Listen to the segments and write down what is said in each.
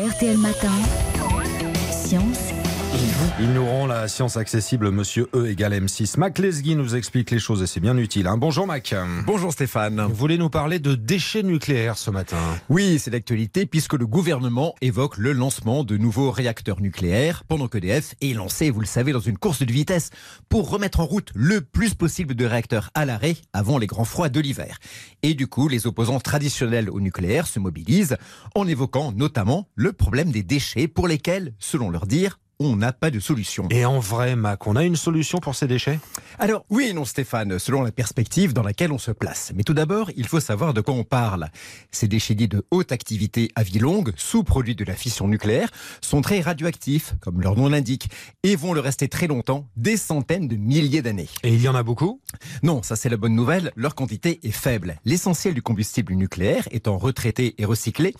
RTL Matin, Science Ils nous rend la science accessible, monsieur E égale M6. Mac Lesguy nous explique les choses et c'est bien utile. hein. Bonjour Mac. Bonjour Stéphane. Vous voulez nous parler de déchets nucléaires ce matin? Oui, c'est l'actualité puisque le gouvernement évoque le lancement de nouveaux réacteurs nucléaires pendant qu'EDF est lancé, vous le savez, dans une course de vitesse pour remettre en route le plus possible de réacteurs à l'arrêt avant les grands froids de l'hiver. Et du coup, les opposants traditionnels au nucléaire se mobilisent en évoquant notamment le problème des déchets pour lesquels, selon leur dire, on n'a pas de solution. Et en vrai, Mac, on a une solution pour ces déchets? Alors, oui et non, Stéphane, selon la perspective dans laquelle on se place. Mais tout d'abord, il faut savoir de quoi on parle. Ces déchets dits de haute activité à vie longue, sous-produits de la fission nucléaire, sont très radioactifs, comme leur nom l'indique, et vont le rester très longtemps, des centaines de milliers d'années. Et il y en a beaucoup? Non, ça c'est la bonne nouvelle, leur quantité est faible. L'essentiel du combustible nucléaire étant retraité et recyclé,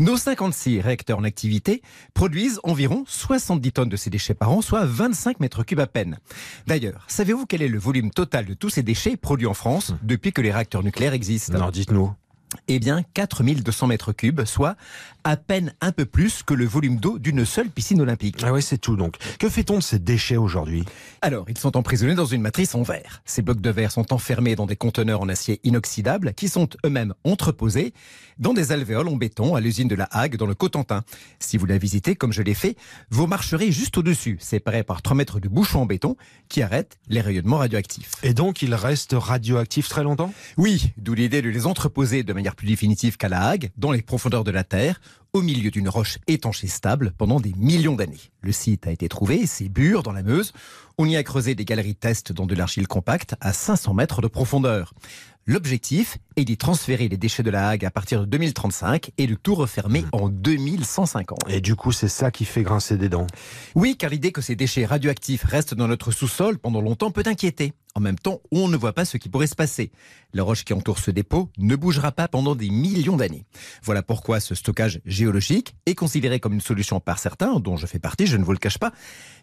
nos 56 réacteurs en activité produisent environ 70 tonnes de ces déchets par an, soit 25 mètres cubes à peine. D'ailleurs, savez-vous quel est le volume total de tous ces déchets produits en France depuis que les réacteurs nucléaires existent? Non, dites-nous. Eh bien, 4200 mètres cubes, soit à peine un peu plus que le volume d'eau d'une seule piscine olympique. Ah oui, c'est tout donc. Que fait-on de ces déchets aujourd'hui? Alors, ils sont emprisonnés dans une matrice en verre. Ces blocs de verre sont enfermés dans des conteneurs en acier inoxydable qui sont eux-mêmes entreposés dans des alvéoles en béton à l'usine de la Hague dans le Cotentin. Si vous la visitez, comme je l'ai fait, vous marcherez juste au-dessus, séparé par 3 mètres de bouchons en béton qui arrêtent les rayonnements radioactifs. Et donc, ils restent radioactifs très longtemps? Oui, d'où l'idée de les entreposer de manière plus définitive qu'à la Hague, dans les profondeurs de la Terre, au milieu d'une roche étanche et stable pendant des millions d'années. Le site a été trouvé, c'est Bure, dans la Meuse. On y a creusé des galeries test dans de l'argile compacte à 500 mètres de profondeur. L'objectif est d'y transférer les déchets de la Hague à partir de 2035 et de tout refermer en 2150. Et du coup, c'est ça qui fait grincer des dents. Oui, car l'idée que ces déchets radioactifs restent dans notre sous-sol pendant longtemps peut inquiéter. En même temps, on ne voit pas ce qui pourrait se passer. La roche qui entoure ce dépôt ne bougera pas pendant des millions d'années. Voilà pourquoi ce stockage géologique est considéré comme une solution par certains, dont je fais partie, je ne vous le cache pas,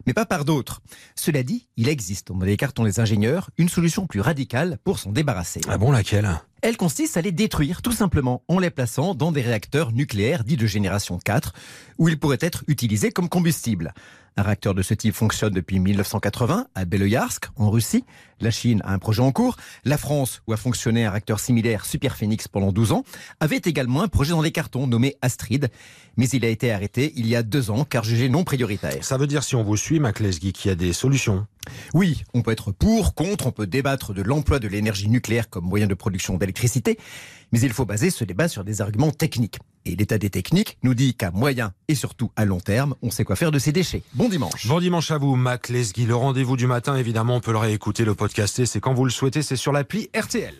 mais pas par d'autres. Cela dit, il existe, dans les cartons des ingénieurs, une solution plus radicale pour s'en débarrasser. Ah bon, laquelle? Elle consiste à les détruire tout simplement en les plaçant dans des réacteurs nucléaires dits de génération 4, où ils pourraient être utilisés comme combustible. Un réacteur de ce type fonctionne depuis 1980 à Beloyarsk, en Russie. La Chine a un projet en cours. La France, où a fonctionné un réacteur similaire Superphénix pendant 12 ans, avait également un projet dans les cartons nommé Astrid. Mais il a été arrêté il y a deux ans car jugé non prioritaire. Ça veut dire, si on vous suit, Mac Lesguy, qu'il y a des solutions. Oui, on peut être pour, contre, on peut débattre de l'emploi de l'énergie nucléaire comme moyen de production d'électricité, mais il faut baser ce débat sur des arguments techniques. Et l'état des techniques nous dit qu'à moyen et surtout à long terme, on sait quoi faire de ces déchets. Bon dimanche. Bon dimanche à vous, Mac Lesguy. Le rendez-vous du matin, évidemment, on peut le réécouter, le podcaster. C'est quand vous le souhaitez, c'est sur l'appli RTL.